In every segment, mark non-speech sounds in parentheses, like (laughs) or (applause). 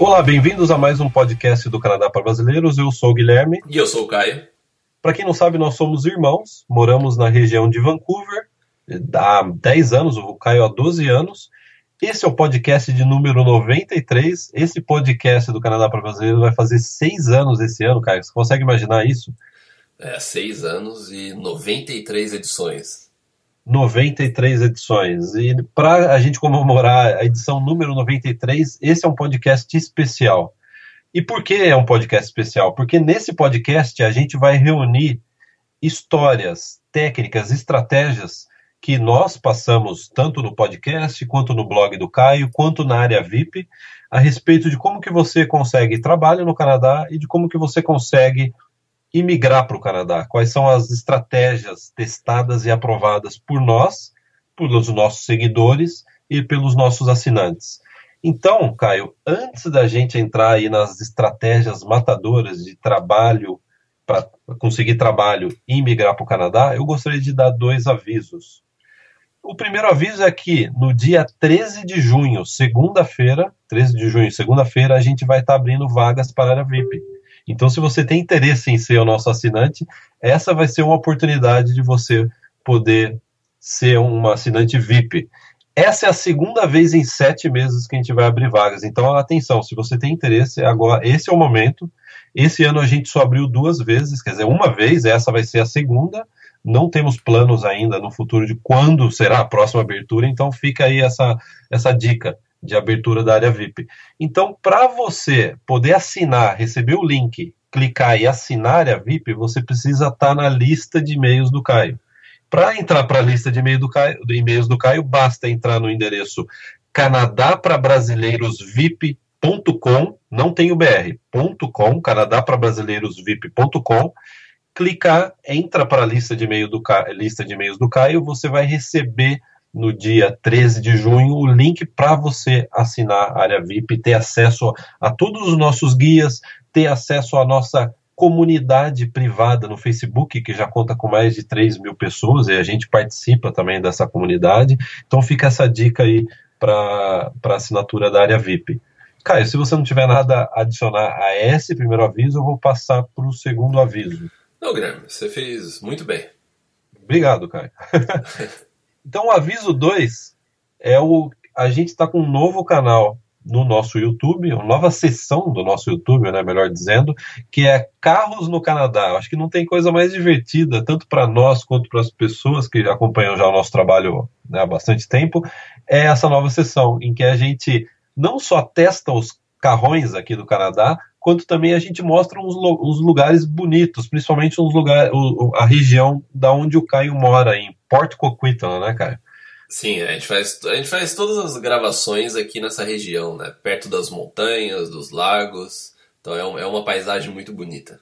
Olá, bem-vindos a mais um podcast do Canadá para Brasileiros. Eu sou o Guilherme. E eu sou o Caio. Para quem não sabe, nós somos irmãos, moramos na região de Vancouver há 10 anos, o Caio há 12 anos. Esse é o podcast de número 93. Esse podcast do Canadá para Brasileiros vai fazer 6 anos esse ano, Caio. Você consegue imaginar isso? É, 6 anos e 93 edições. 93 edições. E para a gente comemorar a edição número 93, esse é um podcast especial. E por que é um podcast especial? Porque nesse podcast a gente vai reunir histórias, técnicas, estratégias que nós passamos tanto no podcast quanto no blog do Caio, quanto na área VIP, a respeito de como que você consegue trabalho no Canadá e de como que você consegue imigrar para o Canadá? Quais são as estratégias testadas e aprovadas por nós, pelos nossos seguidores e pelos nossos assinantes? Então, Caio, antes da gente entrar aí nas estratégias matadoras de trabalho para conseguir trabalho e migrar para o Canadá, eu gostaria de dar dois avisos. O primeiro aviso é que no dia 13 de junho, segunda-feira, 13 de junho, segunda-feira, a gente vai estar tá abrindo vagas para a área VIP. Então, se você tem interesse em ser o nosso assinante, essa vai ser uma oportunidade de você poder ser um assinante VIP. Essa é a segunda vez em sete meses que a gente vai abrir vagas. Então, atenção, se você tem interesse, agora esse é o momento. Esse ano a gente só abriu duas vezes, quer dizer, uma vez, essa vai ser a segunda. Não temos planos ainda no futuro de quando será a próxima abertura, então fica aí essa, essa dica de abertura da área VIP. Então, para você poder assinar, receber o link, clicar e assinar a área VIP, você precisa estar tá na lista de e-mails do Caio. Para entrar para a lista de e-mail do Caio, e-mails do Caio, basta entrar no endereço canadaprabrasileirosvip.com, não tem o BR, .com, canadaprabrasileirosvip.com, clicar, entra para a lista de e-mail do lista de e-mails do Caio, você vai receber no dia 13 de junho o link para você assinar a área VIP, ter acesso a todos os nossos guias, ter acesso à nossa comunidade privada no Facebook, que já conta com mais de 3 mil pessoas, e a gente participa também dessa comunidade. Então fica essa dica aí para a assinatura da área VIP. Caio, se você não tiver nada a adicionar a esse primeiro aviso, eu vou passar para o segundo aviso. Não, Guilherme, você fez muito bem. Obrigado, Caio. (laughs) Então, o aviso 2 é o. A gente está com um novo canal no nosso YouTube, uma nova sessão do nosso YouTube, né, melhor dizendo, que é Carros no Canadá. Acho que não tem coisa mais divertida, tanto para nós quanto para as pessoas que acompanham já o nosso trabalho né, há bastante tempo, é essa nova sessão, em que a gente não só testa os carrões aqui do Canadá, quanto também a gente mostra uns, uns lugares bonitos, principalmente uns lugares, a região da onde o Caio mora, em Port Coquitlam, né, Caio? Sim, a gente, faz, a gente faz todas as gravações aqui nessa região, né? Perto das montanhas, dos lagos. Então é, um, é uma paisagem muito bonita.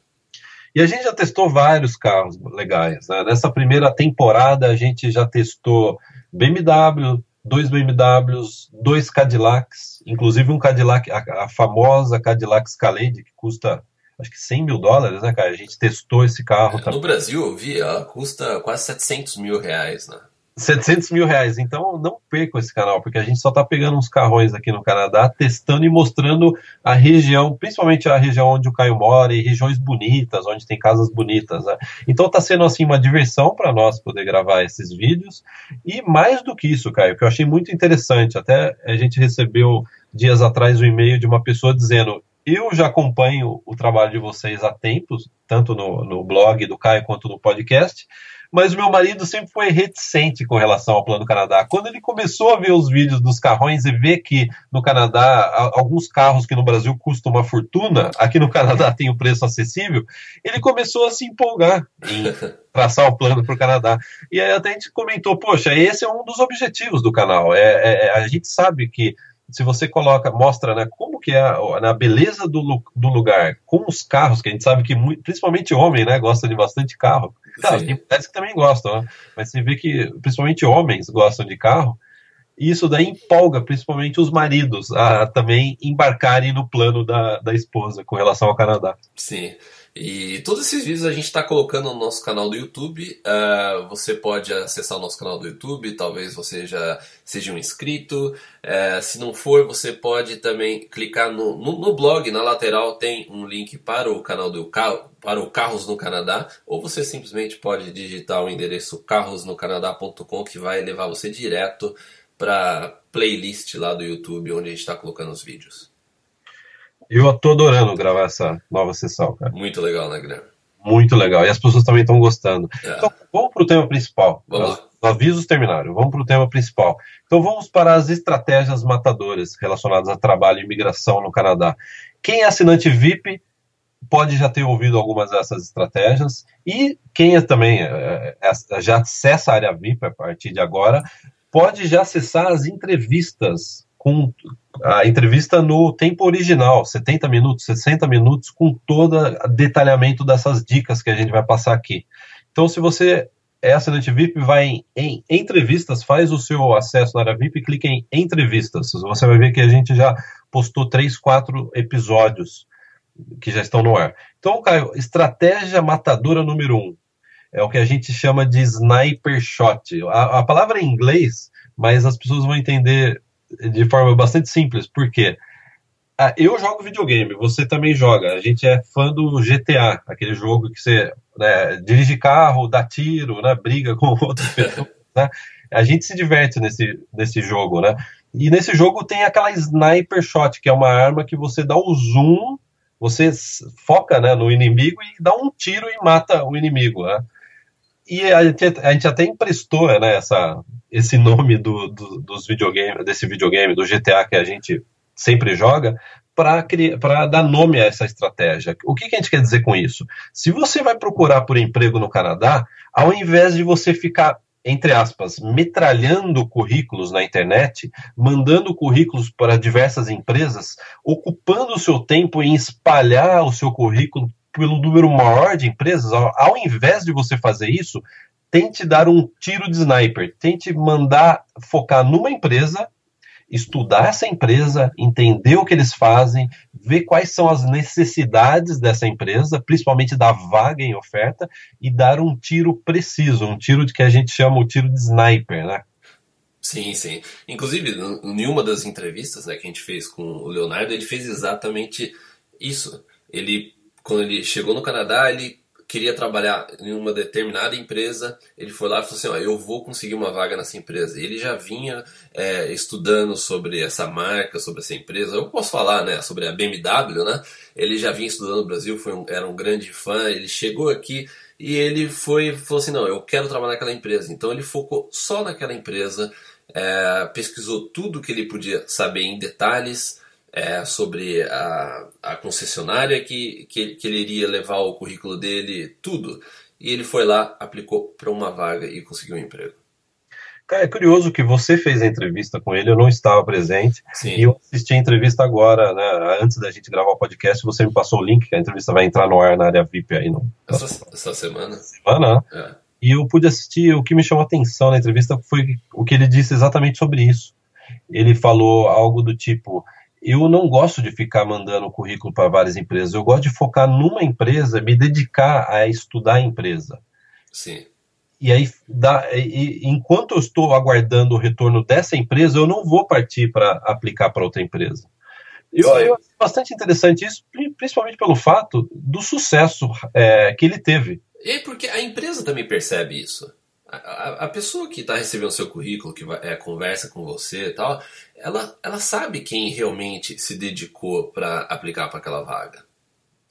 E a gente já testou vários carros legais. Né? Nessa primeira temporada a gente já testou BMW, dois BMWs, dois Cadillacs, inclusive um Cadillac, a, a famosa Cadillac Escalade, que custa acho que 100 mil dólares, né, cara? A gente testou esse carro. É, no Brasil, eu vi, ela custa quase 700 mil reais, né? 700 mil reais. Então não percam esse canal, porque a gente só está pegando uns carrões aqui no Canadá, testando e mostrando a região, principalmente a região onde o Caio mora e regiões bonitas, onde tem casas bonitas. Né? Então está sendo assim uma diversão para nós poder gravar esses vídeos. E mais do que isso, Caio, que eu achei muito interessante, até a gente recebeu dias atrás um e-mail de uma pessoa dizendo eu já acompanho o trabalho de vocês há tempos, tanto no, no blog do Caio quanto no podcast, mas o meu marido sempre foi reticente com relação ao Plano Canadá. Quando ele começou a ver os vídeos dos carrões e ver que no Canadá, alguns carros que no Brasil custam uma fortuna, aqui no Canadá tem o um preço acessível, ele começou a se empolgar em (laughs) traçar o plano para o Canadá. E aí até a gente comentou, poxa, esse é um dos objetivos do canal. É, é, é a gente sabe que se você coloca, mostra né, como que é a, na beleza do, do lugar, com os carros, que a gente sabe que muito, principalmente homem, né, gosta de bastante carro. Claro, tem mulheres que também gostam, né, mas você vê que principalmente homens gostam de carro, e isso daí empolga principalmente os maridos a também embarcarem no plano da, da esposa com relação ao Canadá. Sim. E todos esses vídeos a gente está colocando no nosso canal do YouTube. Uh, você pode acessar o nosso canal do YouTube, talvez você já seja um inscrito. Uh, se não for, você pode também clicar no, no, no, blog, na lateral tem um link para o canal do carro, para o Carros no Canadá, ou você simplesmente pode digitar o endereço carrosnocanadá.com que vai levar você direto para playlist lá do YouTube onde a gente está colocando os vídeos. Eu tô adorando gravar essa nova sessão, cara. Muito legal, né, Guilherme? Muito legal. E as pessoas também estão gostando. É. Então, vamos para o tema principal. Vamos. Os avisos terminaram. Vamos para o tema principal. Então, vamos para as estratégias matadoras relacionadas a trabalho e imigração no Canadá. Quem é assinante VIP pode já ter ouvido algumas dessas estratégias. E quem é também é, é, já acessa a área VIP a partir de agora, pode já acessar as entrevistas com a entrevista no tempo original, 70 minutos, 60 minutos, com todo detalhamento dessas dicas que a gente vai passar aqui. Então, se você é assinante VIP, vai em, em entrevistas, faz o seu acesso na área VIP e clica em entrevistas. Você vai ver que a gente já postou três, quatro episódios que já estão no ar. Então, Caio, estratégia matadora número um. É o que a gente chama de sniper shot. A, a palavra é em inglês, mas as pessoas vão entender de forma bastante simples, porque ah, eu jogo videogame, você também joga. A gente é fã do GTA, aquele jogo que você né, dirige carro, dá tiro, né, briga com outras (laughs) pessoas. Né? A gente se diverte nesse, nesse jogo, né? E nesse jogo tem aquela sniper shot, que é uma arma que você dá o zoom, você foca né, no inimigo e dá um tiro e mata o inimigo, né? E a gente, a gente até emprestou né, essa, esse nome do, do, dos videogames, desse videogame, do GTA que a gente sempre joga, para dar nome a essa estratégia. O que, que, a gente quer dizer com isso? Se você vai procurar por emprego no Canadá, ao invés de você ficar, entre aspas, metralhando currículos na internet, mandando currículos para diversas empresas, ocupando o seu tempo em espalhar o seu currículo pelo número maior de empresas, ao, ao invés de você fazer isso, tente dar um tiro de sniper, tente mandar focar numa empresa, estudar essa empresa, entender o que eles fazem, ver quais são as necessidades dessa empresa, principalmente da vaga em oferta, e dar um tiro preciso, um tiro de que a gente chama o tiro de sniper, né? Sim, sim. Inclusive, em uma das entrevistas né, que a gente fez com o Leonardo, ele fez exatamente isso. Ele quando ele chegou no Canadá, ele queria trabalhar em uma determinada empresa, ele foi lá e falou assim, ó, eu vou conseguir uma vaga nessa empresa. Ele já vinha é, estudando sobre essa marca, sobre essa empresa. Eu posso falar, né, sobre a BMW, né? Ele já vinha estudando no Brasil, foi um, era um grande fã. Ele chegou aqui e ele foi falou assim, não, eu quero trabalhar naquela empresa. Então ele focou só naquela empresa, é, pesquisou tudo que ele podia saber em detalhes é, sobre a, a concessionária que, que, que, ele iria levar o currículo dele, tudo. E ele foi lá, aplicou para uma vaga e conseguiu um emprego. Cara, é curioso que você fez a entrevista com ele, eu não estava presente. Sim. E eu assisti a entrevista agora, né? Antes da gente gravar o podcast, você me passou o link, que a entrevista vai entrar no ar na área VIP aí. No... Essa, essa semana. Semana, né? é. E eu pude assistir, o que me chamou a atenção na entrevista foi o que ele disse exatamente sobre isso. Ele falou algo do tipo: eu não gosto de ficar mandando currículo para várias empresas. Eu gosto de focar numa empresa, me dedicar a estudar a empresa. Sim. E aí, dá, e, enquanto eu estou aguardando o retorno dessa empresa, eu não vou partir para aplicar para outra empresa. Eu, eu acho bastante interessante isso, principalmente pelo fato do sucesso é, que ele teve. E porque a empresa também percebe isso. A, a, pessoa que está recebendo seu currículo, que vai, é, conversa com você e tal, ela, ela sabe quem realmente se dedicou para aplicar para aquela vaga.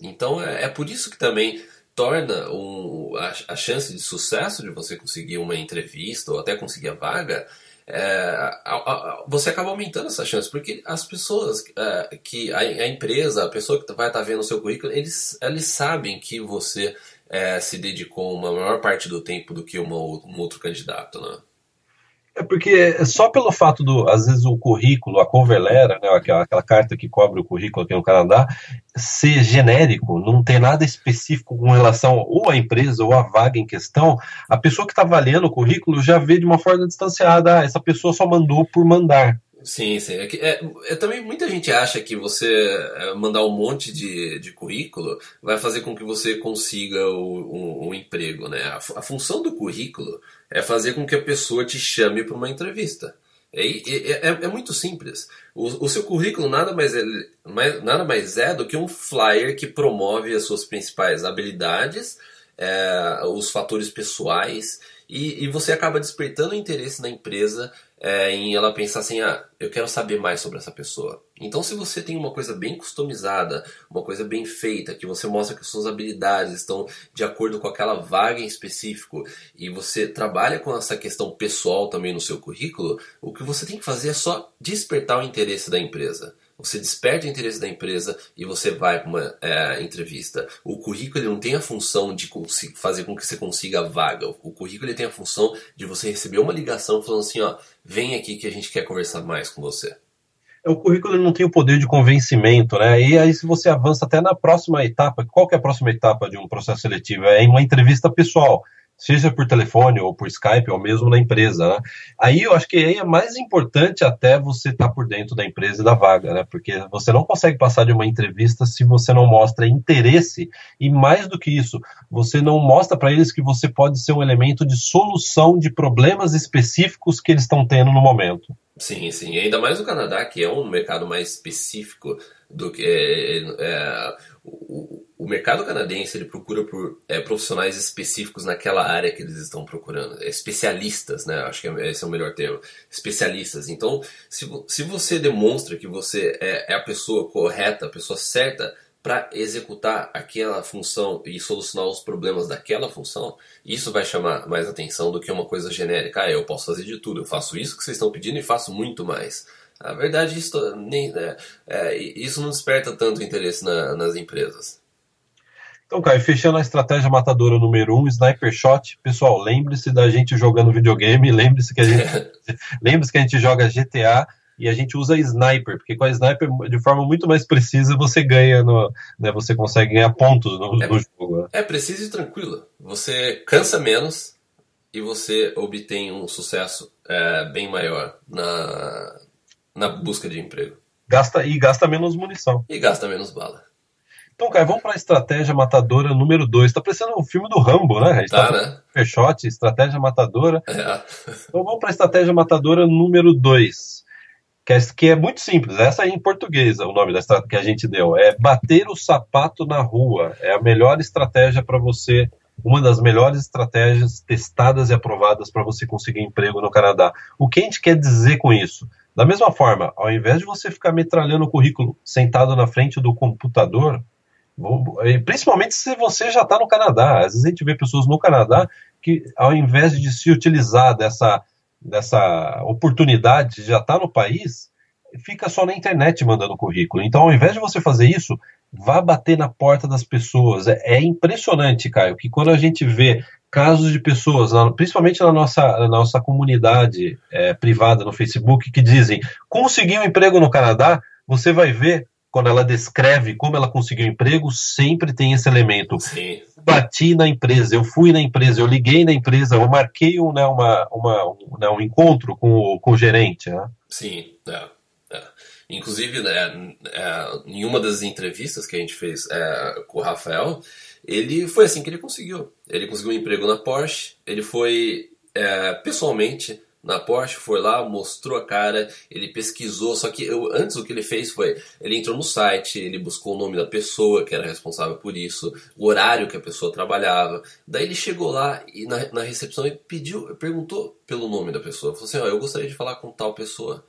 Então é, é, por isso que também torna um, a, a, chance de sucesso de você conseguir uma entrevista ou até conseguir a vaga. É, a, você acaba aumentando essa chance, porque as pessoas é, que a, empresa, a pessoa que vai estar tá vendo o seu currículo, eles, eles sabem que você é, se dedicou uma maior parte do tempo do que uma, um outro candidato, né? É porque só pelo fato do, às vezes, o currículo, a cover letter, né, aquela, aquela, carta que cobre o currículo aqui no Canadá, ser genérico, não ter nada específico com relação ou à empresa ou à vaga em questão, a pessoa que está avaliando o currículo já vê de uma forma distanciada, ah, essa pessoa só mandou por mandar. Sim, sim. É, é, é, também muita gente acha que você é, mandar um monte de, de currículo vai fazer com que você consiga o, um, um emprego, né? A, a, função do currículo é fazer com que a pessoa te chame para uma entrevista. É, é, é, é, muito simples. O, o, seu currículo nada mais, é, mais, nada mais é do que um flyer que promove as suas principais habilidades, é, os fatores pessoais e, e, você acaba despertando interesse na empresa é, em ela pensar assim, ah, eu quero saber mais sobre essa pessoa. Então, se você tem uma coisa bem customizada, uma coisa bem feita, que você mostra que suas habilidades estão de acordo com aquela vaga em específico, e você trabalha com essa questão pessoal também no seu currículo, o que você tem que fazer é só despertar o interesse da empresa. Você desperta o interesse da empresa e você vai para uma é, entrevista. O currículo ele não tem a função de fazer com que você consiga a vaga. O currículo ele tem a função de você receber uma ligação falando assim, ó, vem aqui que a gente quer conversar mais com você. É, o currículo não tem o poder de convencimento, né? E aí se você avança até na próxima etapa, qual que é a próxima etapa de um processo seletivo? É uma entrevista pessoal seja por telefone ou por Skype ou mesmo na empresa, né? Aí eu acho que aí é mais importante até você estar tá por dentro da empresa e da vaga, né? Porque você não consegue passar de uma entrevista se você não mostra interesse e mais do que isso, você não mostra para eles que você pode ser um elemento de solução de problemas específicos que eles estão tendo no momento. Sim, sim. E ainda mais no Canadá, que é um mercado mais específico do que é, é, o, o mercado canadense ele procura por é, profissionais específicos naquela área que eles estão procurando, é, especialistas, né? Acho que é, esse é o melhor termo, especialistas. Então, se, se você demonstra que você é, é a pessoa correta, a pessoa certa para executar aquela função e solucionar os problemas daquela função, isso vai chamar mais atenção do que uma coisa genérica. Ah, eu posso fazer de tudo, eu faço isso que vocês estão pedindo e faço muito mais. A verdade, isso, nem, é, é, isso não desperta tanto interesse na, nas empresas. Então, Caio, fechando a estratégia matadora número 1, um, Sniper Shot. Pessoal, lembre-se da gente jogando videogame, lembre-se que a gente (laughs) lembre-se que a gente joga GTA e a gente usa sniper, porque com a sniper, de forma muito mais precisa, você ganha no, né, você consegue ganhar pontos no, é, no jogo. Né? É preciso e tranquilo. Você cansa menos e você obtém um sucesso é, bem maior na, na busca de emprego. Gasta, e gasta menos munição. E gasta menos bala. Então, cara, vamos para a estratégia matadora número 2. Tá parecendo um filme do Rambo, né? Gente tá, tá né? Pershot, estratégia matadora. É. Então vamos para a estratégia matadora número 2. Que é, que é muito simples. Essa aí em português é o nome da estratégia que a gente deu. É bater o sapato na rua. É a melhor estratégia para você uma das melhores estratégias testadas e aprovadas para você conseguir emprego no Canadá. O que a gente quer dizer com isso? Da mesma forma, ao invés de você ficar metralhando o currículo sentado na frente do computador, principalmente se você já está no Canadá. Às vezes a gente vê pessoas no Canadá que, ao invés de se utilizar dessa, dessa oportunidade de já estar tá no país, fica só na internet mandando currículo. Então, ao invés de você fazer isso, vá bater na porta das pessoas. É, é impressionante, Caio, que quando a gente vê casos de pessoas, principalmente na nossa, na nossa comunidade é, privada no Facebook, que dizem consegui um emprego no Canadá, você vai ver quando ela descreve como ela conseguiu emprego, sempre tem esse elemento. Sim. Bati na empresa, eu fui na empresa, eu liguei na empresa, eu marquei um, né, uma, uma, um, né, um encontro com o, com o gerente. Né? Sim, é, é. Inclusive, né, é, em uma das entrevistas que a gente fez é, com o Rafael, ele foi assim que ele conseguiu. Ele conseguiu um emprego na Porsche, ele foi é, pessoalmente na Porsche, foi lá, mostrou a cara, ele pesquisou, só que eu, antes o que ele fez foi, ele entrou no site, ele buscou o nome da pessoa que era responsável por isso, o horário que a pessoa trabalhava, daí ele chegou lá e na, na recepção ele pediu, perguntou pelo nome da pessoa, falou assim, ó, eu gostaria de falar com tal pessoa,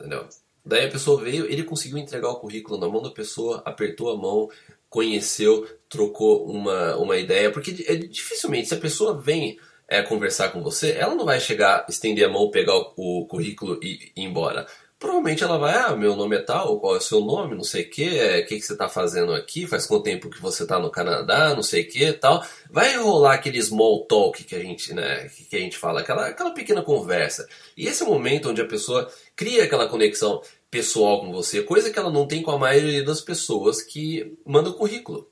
entendeu? Daí a pessoa veio, ele conseguiu entregar o currículo na mão da pessoa, apertou a mão, conheceu, trocou uma, uma ideia, porque é, dificilmente, se a pessoa vem é, conversar com você, ela não vai chegar, estender a mão, pegar o, o currículo e ir embora. provavelmente ela vai, ah, meu nome é tal, qual é o seu nome, não sei o que, é, o que, que você está fazendo aqui, faz quanto tempo que você está no Canadá, não sei o que tal. Vai rolar aquele small talk que a gente, né, que a gente fala, aquela, aquela pequena conversa. E esse é o momento onde a pessoa cria aquela conexão pessoal com você, coisa que ela não tem com a maioria das pessoas que mandam currículo.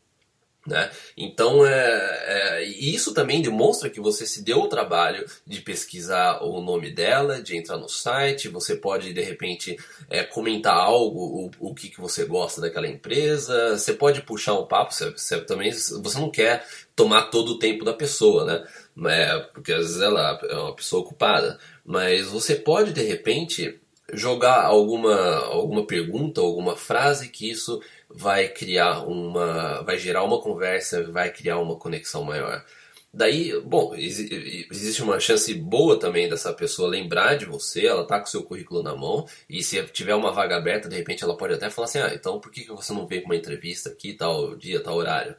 Né? Então, é, é, isso também demonstra que você se deu o trabalho de pesquisar o nome dela, de entrar no site. Você pode, de repente, é, comentar algo, o, o que, que você gosta daquela empresa. Você pode puxar um papo. Você, você também você não quer tomar todo o tempo da pessoa, né? É, porque às vezes ela é uma pessoa ocupada. Mas você pode, de repente, jogar alguma, alguma pergunta, alguma frase que isso vai criar uma, vai gerar uma conversa, vai criar uma conexão maior. Daí, bom, existe uma chance boa também dessa pessoa lembrar de você, ela tá com seu currículo na mão, e se tiver uma vaga aberta, de repente ela pode até falar assim, ah, então por que você não veio para uma entrevista aqui, tal dia, tal horário?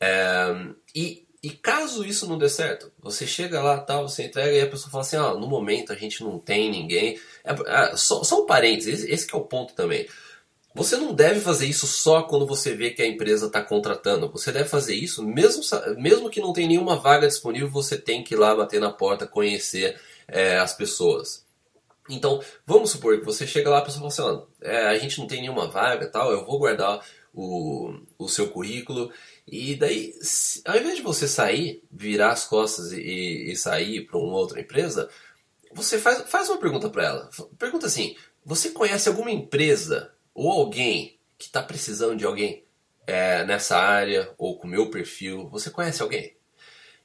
É, e, e caso isso não dê certo, você chega lá, tal, você entrega e a pessoa fala assim, ah, no momento a gente não tem ninguém. É, é, só, só um parênteses, esse, esse é o ponto também. Você não deve fazer isso só quando você vê que a empresa está contratando. Você deve fazer isso mesmo, mesmo que não tenha nenhuma vaga disponível, você tem que ir lá bater na porta, conhecer é, as pessoas. Então, vamos supor que você chega lá e a pessoa fala assim, é, a gente não tem nenhuma vaga tal, eu vou guardar o, o seu currículo. E daí, se, ao invés de você sair, virar as costas e, e sair para uma outra empresa, você faz, faz uma pergunta para ela. Pergunta assim, você conhece alguma empresa ou alguém que está precisando de alguém é, nessa área ou com meu perfil, você conhece alguém?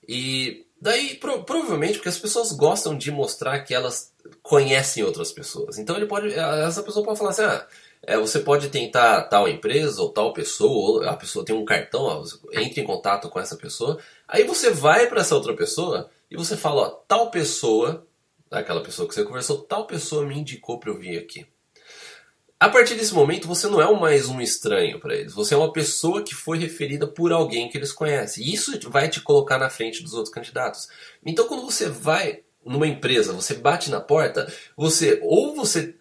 E daí, pro, provavelmente, porque as pessoas gostam de mostrar que elas conhecem outras pessoas. Então ele pode, essa pessoa pode falar assim, ah, é, você pode tentar tal empresa ou tal pessoa, ou a pessoa tem um cartão, ó, entre em contato com essa pessoa. Aí você vai para essa outra pessoa e você fala, ó, tal pessoa, aquela pessoa que você conversou, tal pessoa me indicou para eu vir aqui. A partir desse momento, você não é mais um estranho para eles. Você é uma pessoa que foi referida por alguém que eles conhecem. E isso vai te colocar na frente dos outros candidatos. Então, quando você vai numa empresa, você bate na porta, você ou você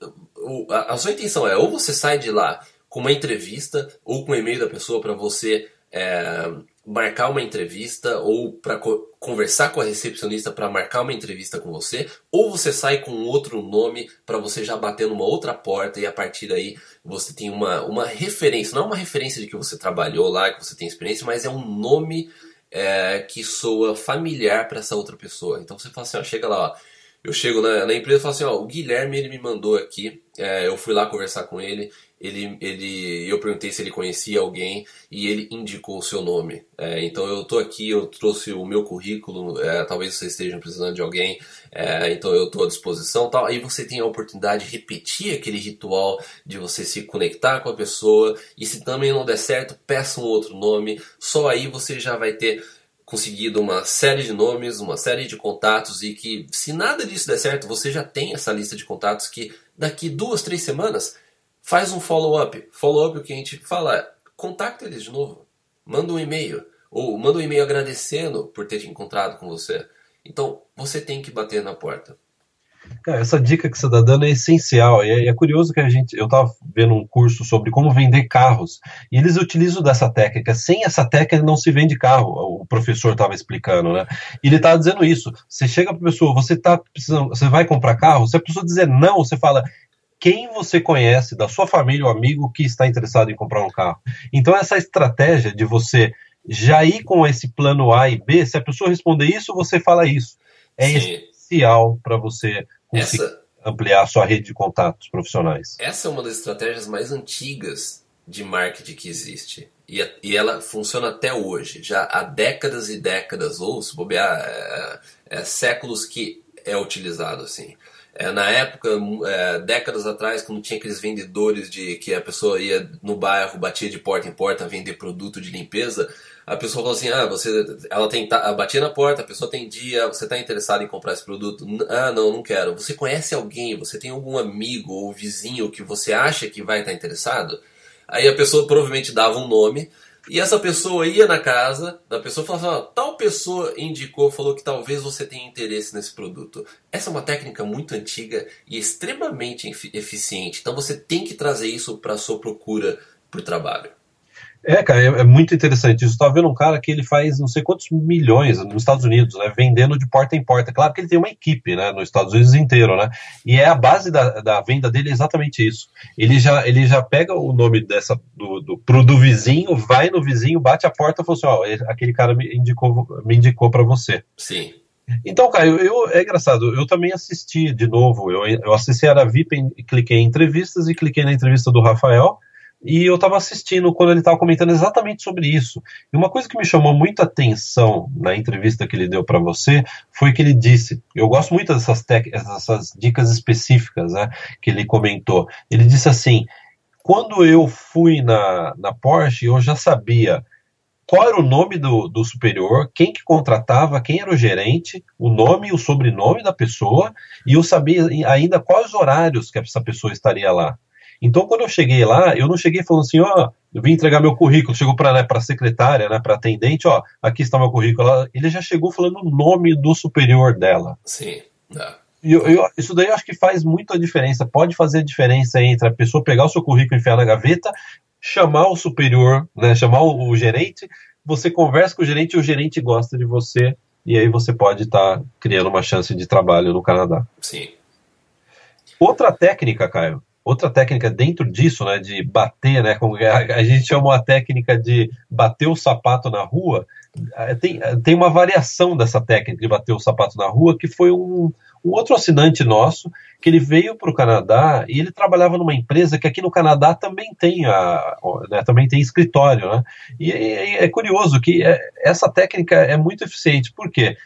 a, sua intenção é ou você sai de lá com uma entrevista ou com o e-mail da pessoa para você é, marcar uma entrevista ou para co conversar com a recepcionista para marcar uma entrevista com você, ou você sai com outro nome para você já bater numa outra porta e a partir daí você tem uma, uma referência, não é uma referência de que você trabalhou lá, que você tem experiência, mas é um nome é, que soa familiar para essa outra pessoa. Então você fala assim, ó, chega lá, ó, eu chego na, na empresa e falo assim, ó, o Guilherme ele me mandou aqui, é, eu fui lá conversar com ele, ele, ele, eu perguntei se ele conhecia alguém e ele indicou o seu nome. É, então eu estou aqui, eu trouxe o meu currículo, é, talvez vocês estejam precisando de alguém, é, então eu estou à disposição. Tal. Aí você tem a oportunidade de repetir aquele ritual de você se conectar com a pessoa e se também não der certo, peça um outro nome. Só aí você já vai ter conseguido uma série de nomes, uma série de contatos e que se nada disso der certo, você já tem essa lista de contatos que daqui duas, três semanas faz um follow-up. Follow-up o que a gente fala, contacta eles de novo, manda um e-mail, ou manda um e-mail agradecendo por ter te encontrado com você. Então, você tem que bater na porta. Cara, essa dica que você está dando é essencial. E é, é, curioso que a gente. Eu estava vendo um curso sobre como vender carros. E eles utilizam dessa técnica. Sem essa técnica não se vende carro. O professor estava explicando, né? E ele estava dizendo isso. Você chega para a pessoa, você tá precisando. Você vai comprar carro? Se a pessoa dizer não, você fala, quem você conhece da sua família ou amigo que está interessado em comprar um carro. Então, essa estratégia de você já ir com esse plano A e B, se a pessoa responder isso, você fala isso. É Sim. essencial para você conseguir essa, ampliar a sua rede de contatos profissionais. Essa é uma das estratégias mais antigas de marketing que existe. E, e ela funciona até hoje, já há décadas e décadas, ou se bobear, é, é, séculos que é utilizado assim. É, na época, é, décadas atrás, quando tinha aqueles vendedores de que a pessoa ia no bairro, batia de porta em porta vender produto de limpeza, a pessoa falou assim: ah, você, ela tem, batia na porta, a pessoa atendia, você está interessado em comprar esse produto? Ah, não, não quero. Você conhece alguém, você tem algum amigo ou vizinho que você acha que vai estar tá interessado? Aí a pessoa provavelmente dava um nome, E essa pessoa ia na casa da pessoa e falava assim, tal pessoa indicou, falou que talvez você tenha interesse nesse produto. Essa é uma técnica muito antiga e extremamente eficiente. Então você tem que trazer isso para a sua procura por trabalho. É, cara, é, é muito interessante isso. Estava vendo um cara que ele faz não sei quantos milhões nos Estados Unidos, né? Vendendo de porta em porta. Claro que ele tem uma equipe, né? Nos Estados Unidos inteiro, né? E é a base da, da venda dele é exatamente isso. Ele já, ele já pega o nome dessa do, do, pro, do vizinho, vai no vizinho, bate a porta e fala assim: ó, aquele cara me indicou, me indicou para você. Sim. Então, cara, eu, é engraçado, eu também assisti de novo, eu, eu assisti a VIP, cliquei em entrevistas e cliquei na entrevista do Rafael, e eu estava assistindo quando ele estava comentando exatamente sobre isso. E uma coisa que me chamou muita atenção na entrevista que ele deu para você foi que ele disse: eu gosto muito dessas, dessas dicas específicas né, que ele comentou. Ele disse assim: quando eu fui na, na Porsche, eu já sabia qual era o nome do, do superior, quem que contratava, quem era o gerente, o nome e o sobrenome da pessoa, e eu sabia ainda quais horários que essa pessoa estaria lá. Então, quando eu cheguei lá, eu não cheguei falando assim, ó, eu vim entregar meu currículo, chegou para né, a secretária, né, para atendente, ó, aqui está meu currículo. Ele já chegou falando o nome do superior dela. Sim. É. Eu, eu, isso daí eu acho que faz muito a diferença. Pode fazer a diferença entre a pessoa pegar o seu currículo e enfiar na gaveta, chamar o superior, né, chamar o, o gerente, você conversa com o gerente e o gerente gosta de você, e aí você pode estar tá criando uma chance de trabalho no Canadá. Sim. Outra técnica, Caio, outra técnica dentro disso, né, de bater, né, como a, gente chama a técnica de bater o sapato na rua, é, tem, tem uma variação dessa técnica de bater o sapato na rua, que foi um, um outro assinante nosso, que ele veio para o Canadá e ele trabalhava numa empresa que aqui no Canadá também tem, a, né, também tem escritório, né, e é, é curioso que é, essa técnica é muito eficiente, por quê?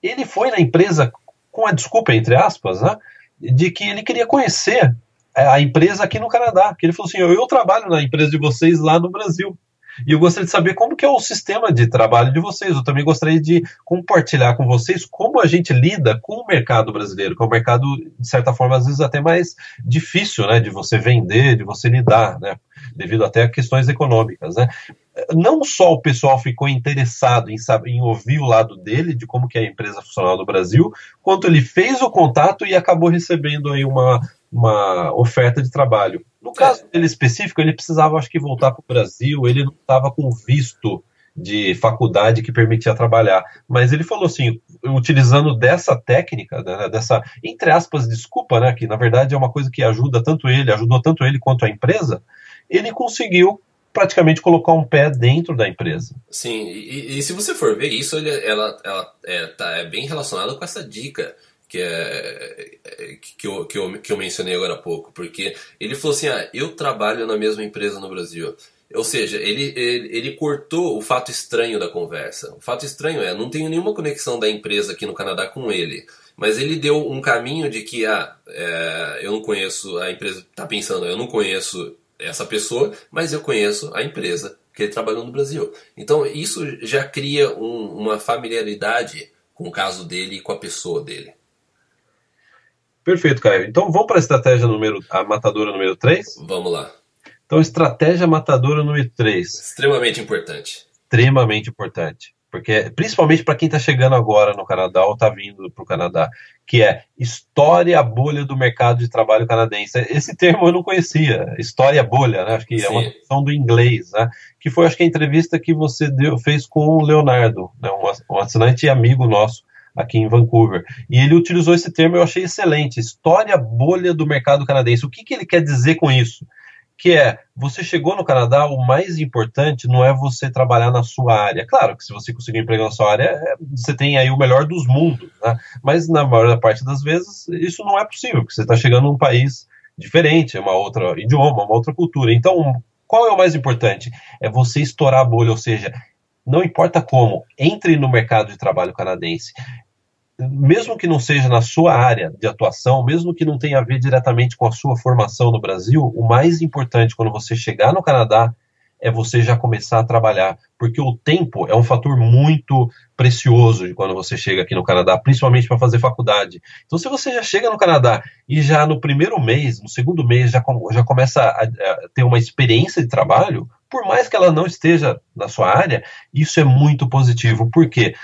Ele foi na empresa com a desculpa, entre aspas, né, de que ele queria conhecer é, a empresa aqui no Canadá. Que ele falou assim: eu, trabalho na empresa de vocês lá no Brasil. E eu gostaria de saber como que é o sistema de trabalho de vocês. Eu também gostaria de compartilhar com vocês como a gente lida com o mercado brasileiro, que é um mercado, de certa forma, às vezes até mais difícil, né, de você vender, de você lidar, né, devido até a questões econômicas, né. Não só o pessoal ficou interessado em, saber, em ouvir o lado dele, de como que é a empresa funcional no Brasil, quanto ele fez o contato e acabou recebendo aí uma, uma oferta de trabalho. No é. caso dele específico, ele precisava, acho que, voltar para o Brasil, ele não estava com visto de faculdade que permitia trabalhar. Mas ele falou assim, utilizando dessa técnica, né, dessa, entre aspas, desculpa, né, que na verdade é uma coisa que ajuda tanto ele, ajudou tanto ele quanto a empresa, ele conseguiu praticamente colocar um pé dentro da empresa. Sim, e, e se você for ver isso, ele, ela, ela é, tá, é bem relacionada com essa dica que, é, que, eu, que, eu, que eu mencionei agora há pouco, porque ele falou assim: ah, eu trabalho na mesma empresa no Brasil. Ou seja, ele, ele, ele, cortou o fato estranho da conversa. O fato estranho é, não tenho nenhuma conexão da empresa aqui no Canadá com ele. Mas ele deu um caminho de que, ah, é, eu não conheço, a empresa está pensando, eu não conheço essa pessoa, mas eu conheço a empresa que ele trabalhou no Brasil. Então isso já cria um, uma familiaridade com o caso dele e com a pessoa dele. Perfeito, Caio. Então vamos para a estratégia número, a matadora número 3? Vamos lá. Então, estratégia matadora número 3. Extremamente importante. Extremamente importante. Porque, principalmente para quem está chegando agora no Canadá ou está vindo para o Canadá, que é história bolha do mercado de trabalho canadense. Esse termo eu não conhecia, história bolha, né? Acho que Sim. é uma questão do inglês, né? Que foi, acho que a entrevista que você deu, fez com o Leonardo, né? um, um assinante e amigo nosso aqui em Vancouver. E ele utilizou esse termo, eu achei excelente, história bolha do mercado canadense. O que, que ele quer dizer com isso? Que é, você chegou no Canadá, o mais importante não é você trabalhar na sua área. Claro que se você conseguir um emprego na sua área, é, você tem aí o melhor dos mundos, né? Mas na maior parte das vezes, isso não é possível, porque você está chegando num país diferente, é uma outra idioma, uma outra cultura. Então, qual é o mais importante? É você estourar a bolha, ou seja, não importa como, entre no mercado de trabalho canadense mesmo que não seja na sua área de atuação, mesmo que não tenha a ver diretamente com a sua formação no Brasil, o mais importante quando você chegar no Canadá é você já começar a trabalhar, porque o tempo é um fator muito precioso de quando você chega aqui no Canadá, principalmente para fazer faculdade. Então, se você já chega no Canadá e já no primeiro mês, no segundo mês, já, já começa a, a ter uma experiência de trabalho, por mais que ela não esteja na sua área, isso é muito positivo. Por quê?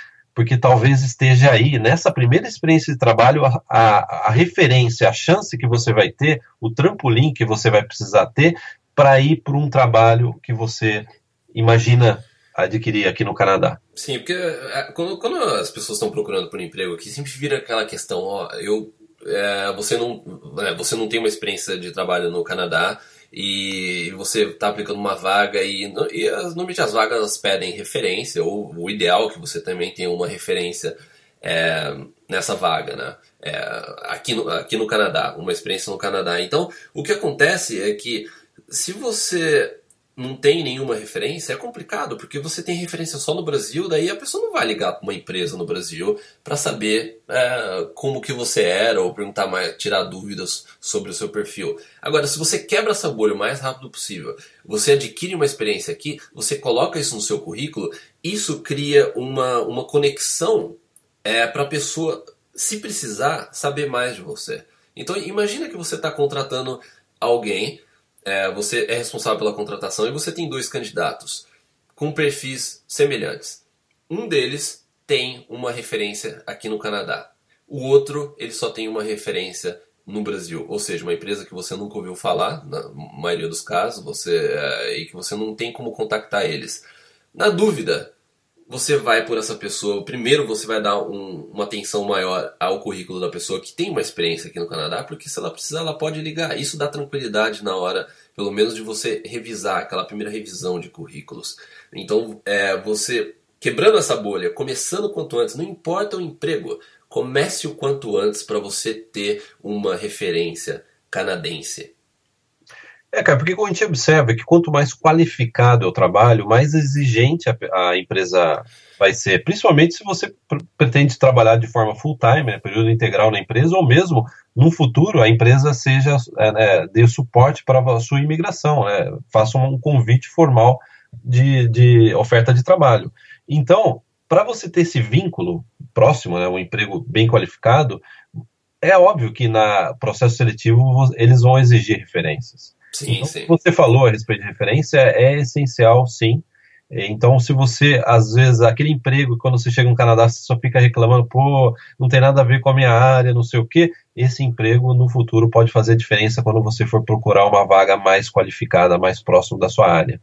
Talvez esteja aí, nessa primeira experiência de trabalho, a, a, a referência, a chance que você vai ter, o trampolim que você vai precisar ter para ir para um trabalho que você imagina adquirir aqui no Canadá. Sim, porque é, quando, quando as pessoas estão procurando por um emprego aqui, sempre vira aquela questão, ó, eu, é, você, não, é, você não tem uma experiência de trabalho no Canadá e você está aplicando uma vaga e, e as, normalmente as vagas pedem referência, ou o ideal é que você também tenha uma referência é, nessa vaga, né? É, aqui, no, aqui no Canadá, uma experiência no Canadá. Então, o que acontece é que se você não tem nenhuma referência, é complicado, porque você tem referência só no Brasil, daí a pessoa não vai ligar para uma empresa no Brasil para saber é, como que você era ou perguntar mais, tirar dúvidas sobre o seu perfil. Agora, se você quebra essa bolha o mais rápido possível, você adquire uma experiência aqui, você coloca isso no seu currículo, isso cria uma, uma conexão é, para a pessoa, se precisar, saber mais de você. Então, imagina que você está contratando alguém é, você é responsável pela contratação e você tem dois candidatos com perfis semelhantes. Um deles tem uma referência aqui no Canadá. O outro, ele só tem uma referência no Brasil, ou seja, uma empresa que você nunca ouviu falar, na maioria dos casos, você é, e que você não tem como contactar eles. Na dúvida, você vai por essa pessoa. Primeiro, você vai dar um, uma atenção maior ao currículo da pessoa que tem uma experiência aqui no Canadá, porque se ela precisar, ela pode ligar. Isso dá tranquilidade na hora, pelo menos, de você revisar aquela primeira revisão de currículos. Então, é, você quebrando essa bolha, começando quanto antes, não importa o emprego, comece o quanto antes para você ter uma referência canadense. É, cara, porque a gente observa que quanto mais qualificado é o trabalho, mais exigente a, a empresa vai ser, principalmente se você pretende trabalhar de forma full-time, né, período integral na empresa, ou mesmo no futuro a empresa seja é, né, dê suporte para a sua imigração, né, faça um convite formal de, de oferta de trabalho. Então, para você ter esse vínculo próximo, né, um emprego bem qualificado, é óbvio que na processo seletivo eles vão exigir referências. Sim, então, sim. Você falou a respeito de referência, é essencial, sim. Então, se você, às vezes, aquele emprego, quando você chega no Canadá, você só fica reclamando, pô, não tem nada a ver com a minha área, não sei o quê, esse emprego no futuro pode fazer diferença quando você for procurar uma vaga mais qualificada, mais próximo da sua área.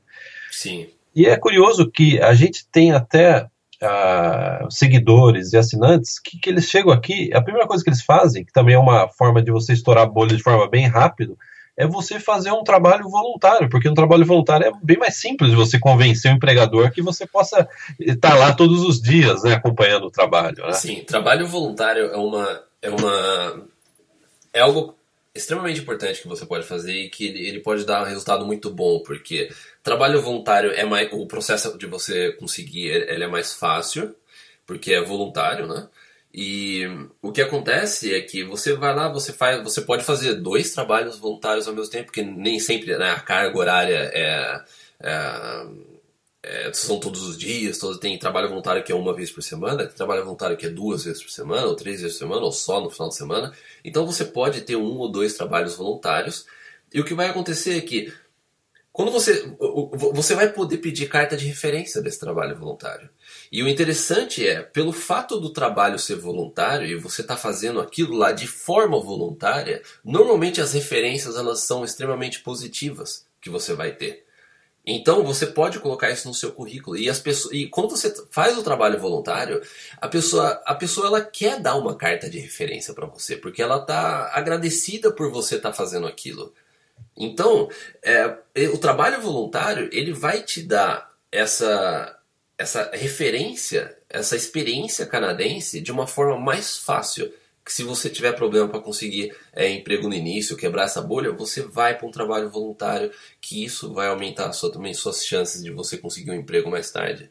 Sim. E é curioso que a gente tem até uh, seguidores e assinantes que, que eles chegam aqui, a primeira coisa que eles fazem, que também é uma forma de você estourar a bolha de forma bem rápido, é você fazer um trabalho voluntário, porque um trabalho voluntário é bem mais simples de você convencer o empregador que você possa estar lá todos os dias, né, acompanhando o trabalho. Né? Sim, trabalho voluntário é uma é uma é algo extremamente importante que você pode fazer e que ele, pode dar um resultado muito bom, porque trabalho voluntário é mais o processo de você conseguir ele é mais fácil, porque é voluntário, né? E o que acontece é que você vai lá, você faz, você pode fazer dois trabalhos voluntários ao mesmo tempo, porque nem sempre né, a carga horária é, é, é, são todos os dias, todo, tem trabalho voluntário que é uma vez por semana, tem trabalho voluntário que é duas vezes por semana, ou três vezes por semana, ou só no final de semana. Então você pode ter um ou dois trabalhos voluntários. E o que vai acontecer é que quando você, você vai poder pedir carta de referência desse trabalho voluntário. E o interessante é, pelo fato do trabalho ser voluntário e você estar tá fazendo aquilo lá de forma voluntária, normalmente as referências elas são extremamente positivas que você vai ter. Então você pode colocar isso no seu currículo e as pessoas e quando você faz o trabalho voluntário, a pessoa a pessoa ela quer dar uma carta de referência para você porque ela está agradecida por você estar tá fazendo aquilo. Então é, o trabalho voluntário ele vai te dar essa essa referência, essa experiência canadense de uma forma mais fácil. Que se você tiver problema para conseguir é, emprego no início, quebrar essa bolha, você vai para um trabalho voluntário, que isso vai aumentar sua, também suas chances de você conseguir um emprego mais tarde.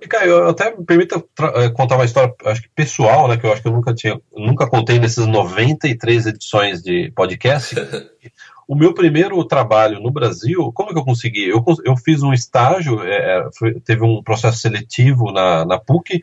E, Caio, eu até me permita eh, contar uma história, acho que pessoal, né, que eu acho que eu nunca tinha, nunca contei nessas 93 edições de podcast. (laughs) O meu primeiro trabalho no Brasil, como que eu consegui? Eu, eu fiz um estágio, é, é, foi, teve um processo seletivo na, na PUC,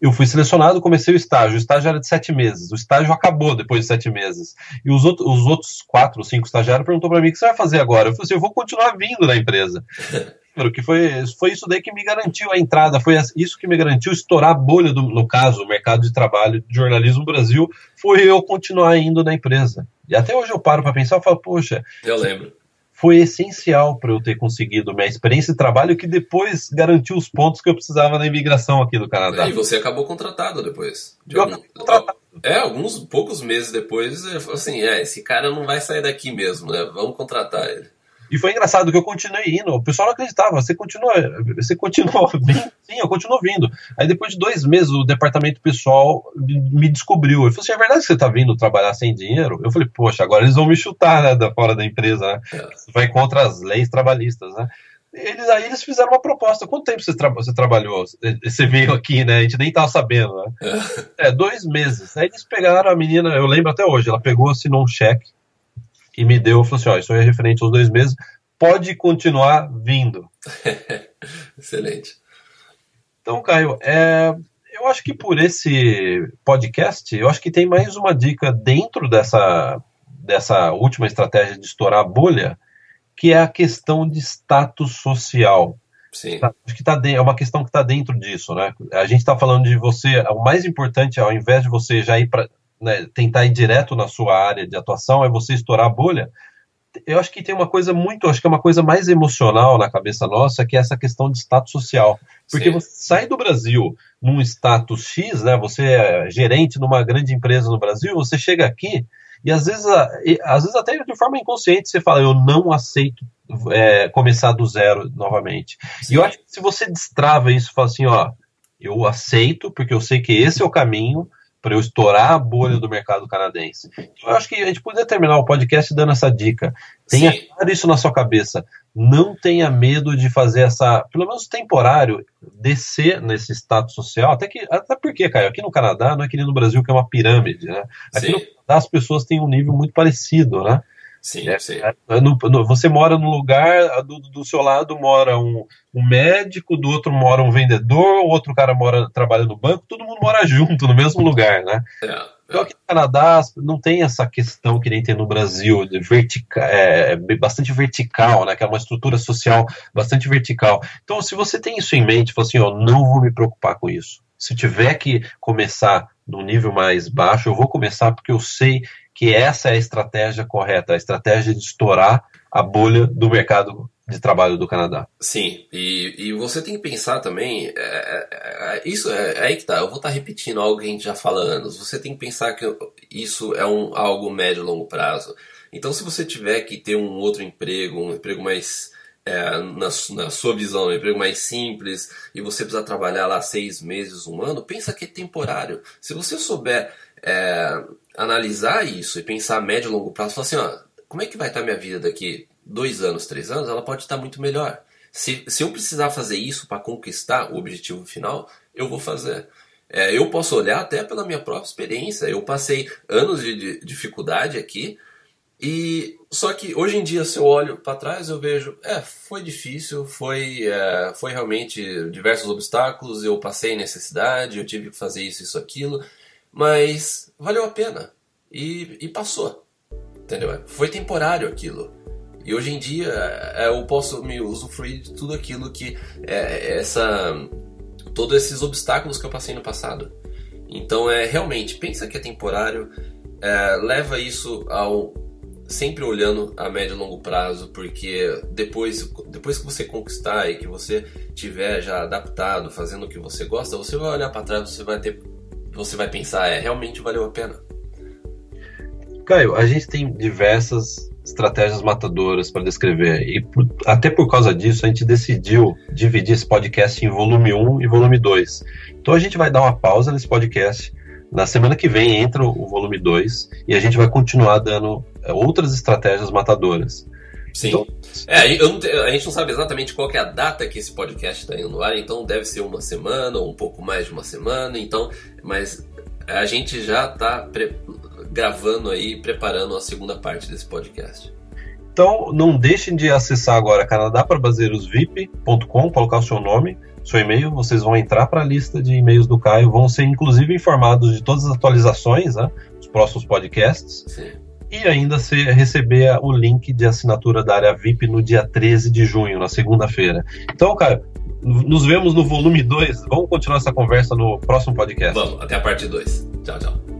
Eu fui selecionado, comecei o estágio. O estágio era de sete meses. O estágio acabou depois de sete meses. E os, outro, os outros quatro cinco estagiários perguntou para mim: o que você vai fazer agora? Eu falei assim: eu vou continuar vindo na empresa. (laughs) que foi, foi isso daí que me garantiu a entrada, foi isso que me garantiu estourar a bolha, do, no caso, o mercado de trabalho de jornalismo no Brasil, foi eu continuar indo na empresa. E até hoje eu paro para pensar e falo, poxa. Eu lembro foi essencial para eu ter conseguido minha experiência de trabalho que depois garantiu os pontos que eu precisava na imigração aqui do Canadá. É, e você acabou contratado depois. De eu algum... contratado. É, alguns poucos meses depois, assim, é, esse cara não vai sair daqui mesmo, né? Vamos contratar ele. E foi engraçado que eu continuei indo. O pessoal não acreditava. Você continua, você continua (laughs) vindo? Sim, eu continuo vindo. Aí depois de dois meses, o departamento pessoal me descobriu. Ele falou assim: é verdade que você está vindo trabalhar sem dinheiro? Eu falei, poxa, agora eles vão me chutar né, da fora da empresa, né? É. Vai contra as leis trabalhistas, né? Eles, aí eles fizeram uma proposta. Quanto tempo você, tra você trabalhou? Você veio aqui, né? A gente nem tava sabendo, né? É. é, dois meses. Aí eles pegaram a menina, eu lembro até hoje, ela pegou, assinou um cheque e me deu, falou assim, ó, isso é referente aos dois meses, pode continuar vindo. (laughs) Excelente. Então, Caio, é, eu acho que por esse podcast, eu acho que tem mais uma dica dentro dessa, dessa última estratégia de estourar a bolha, que é a questão de status social. Sim. Tá, acho que tá, é uma questão que está dentro disso, né? A gente está falando de você, o mais importante, ao invés de você já ir para né, tentar ir direto na sua área de atuação, é você estourar a bolha. Eu acho que tem uma coisa muito, acho que é uma coisa mais emocional na cabeça nossa, que é essa questão de status social. Porque Sim. você sai do Brasil num status X, né? Você é gerente numa grande empresa no Brasil, você chega aqui e às vezes, às vezes até de forma inconsciente você fala, eu não aceito é, começar do zero novamente. Sim. E eu acho que se você destrava isso, fala assim, ó, eu aceito porque eu sei que esse é o caminho, para eu estourar a bolha do mercado canadense. Eu acho que a gente poderia terminar o podcast dando essa dica. Tenha Sim. claro isso na sua cabeça. Não tenha medo de fazer essa, pelo menos temporário, descer nesse status social. Até que, até porque, Caio, aqui no Canadá não é que nem no Brasil que é uma pirâmide, né? Aqui Sim. no Canadá as pessoas têm um nível muito parecido, né? Sim, é, sim. É, no, no, você mora num lugar, do, do seu lado mora um, um, médico, do outro mora um vendedor, o outro cara mora trabalha no banco, todo mundo mora junto, no mesmo lugar, né? É, então aqui no Canadá não tem essa questão que nem tem no Brasil, de vertica, é, bastante vertical, né? Que é uma estrutura social bastante vertical. Então, se você tem isso em mente, fala assim, ó, não vou me preocupar com isso. Se tiver que começar no nível mais baixo, eu vou começar porque eu sei que essa é a estratégia correta, a estratégia de estourar a bolha do mercado de trabalho do Canadá. Sim, e, e você tem que pensar também, é, é, é isso é, é, aí que tá, eu vou estar tá repetindo algo que a gente já fala há anos, você tem que pensar que isso é um, algo médio e longo prazo. Então se você tiver que ter um outro emprego, um emprego mais, é, na, na, sua visão, um emprego mais simples, e você precisar trabalhar lá seis meses, um ano, pensa que é temporário. Se você souber é, analisar isso e pensar a médio e longo prazo, falar assim, ó, como é que vai estar minha vida daqui dois anos, três anos? Ela pode estar muito melhor. Se, se eu precisar fazer isso para conquistar o objetivo final, eu vou fazer. É, eu posso olhar até pela minha própria experiência. Eu passei anos de, de dificuldade aqui e só que hoje em dia, se eu olho para trás, eu vejo, é, foi difícil, foi, é, foi realmente diversos obstáculos. Eu passei necessidade, eu tive que fazer isso, isso, aquilo mas valeu a pena e, e passou, entendeu? Foi temporário aquilo. E hoje em dia é, eu posso me usufruir de tudo aquilo que é, essa todos esses obstáculos que eu passei no passado. Então é realmente pensa que é temporário, é, leva isso ao sempre olhando a médio e longo prazo, porque depois depois que você conquistar e que você tiver já adaptado, fazendo o que você gosta, você vai olhar para trás, você vai ter você vai pensar, é, realmente valeu a pena. Caio, a gente tem diversas estratégias matadoras para descrever. E por, até por causa disso, a gente decidiu dividir esse podcast em volume 1 e volume 2. Então a gente vai dar uma pausa nesse podcast. Na semana que vem entra o volume 2 e a gente vai continuar dando é, outras estratégias matadoras. Sim. Então, é, a gente não sabe exatamente qual é a data que esse podcast está indo no ar, então deve ser uma semana ou um pouco mais de uma semana, então, mas a gente já está gravando aí, preparando a segunda parte desse podcast. Então, não deixem de acessar agora canadaprabrasileirosvip.com, colocar o seu nome, seu e-mail, vocês vão entrar para a lista de e-mails do Caio, vão ser inclusive informados de todas as atualizações, né, dos próximos podcasts. Sim. E ainda receber o link de assinatura da área VIP no dia 13 de junho, na segunda-feira. Então, Caio, nos vemos no volume 2. Vamos continuar essa conversa no próximo podcast. Vamos, até a parte 2. Tchau, tchau.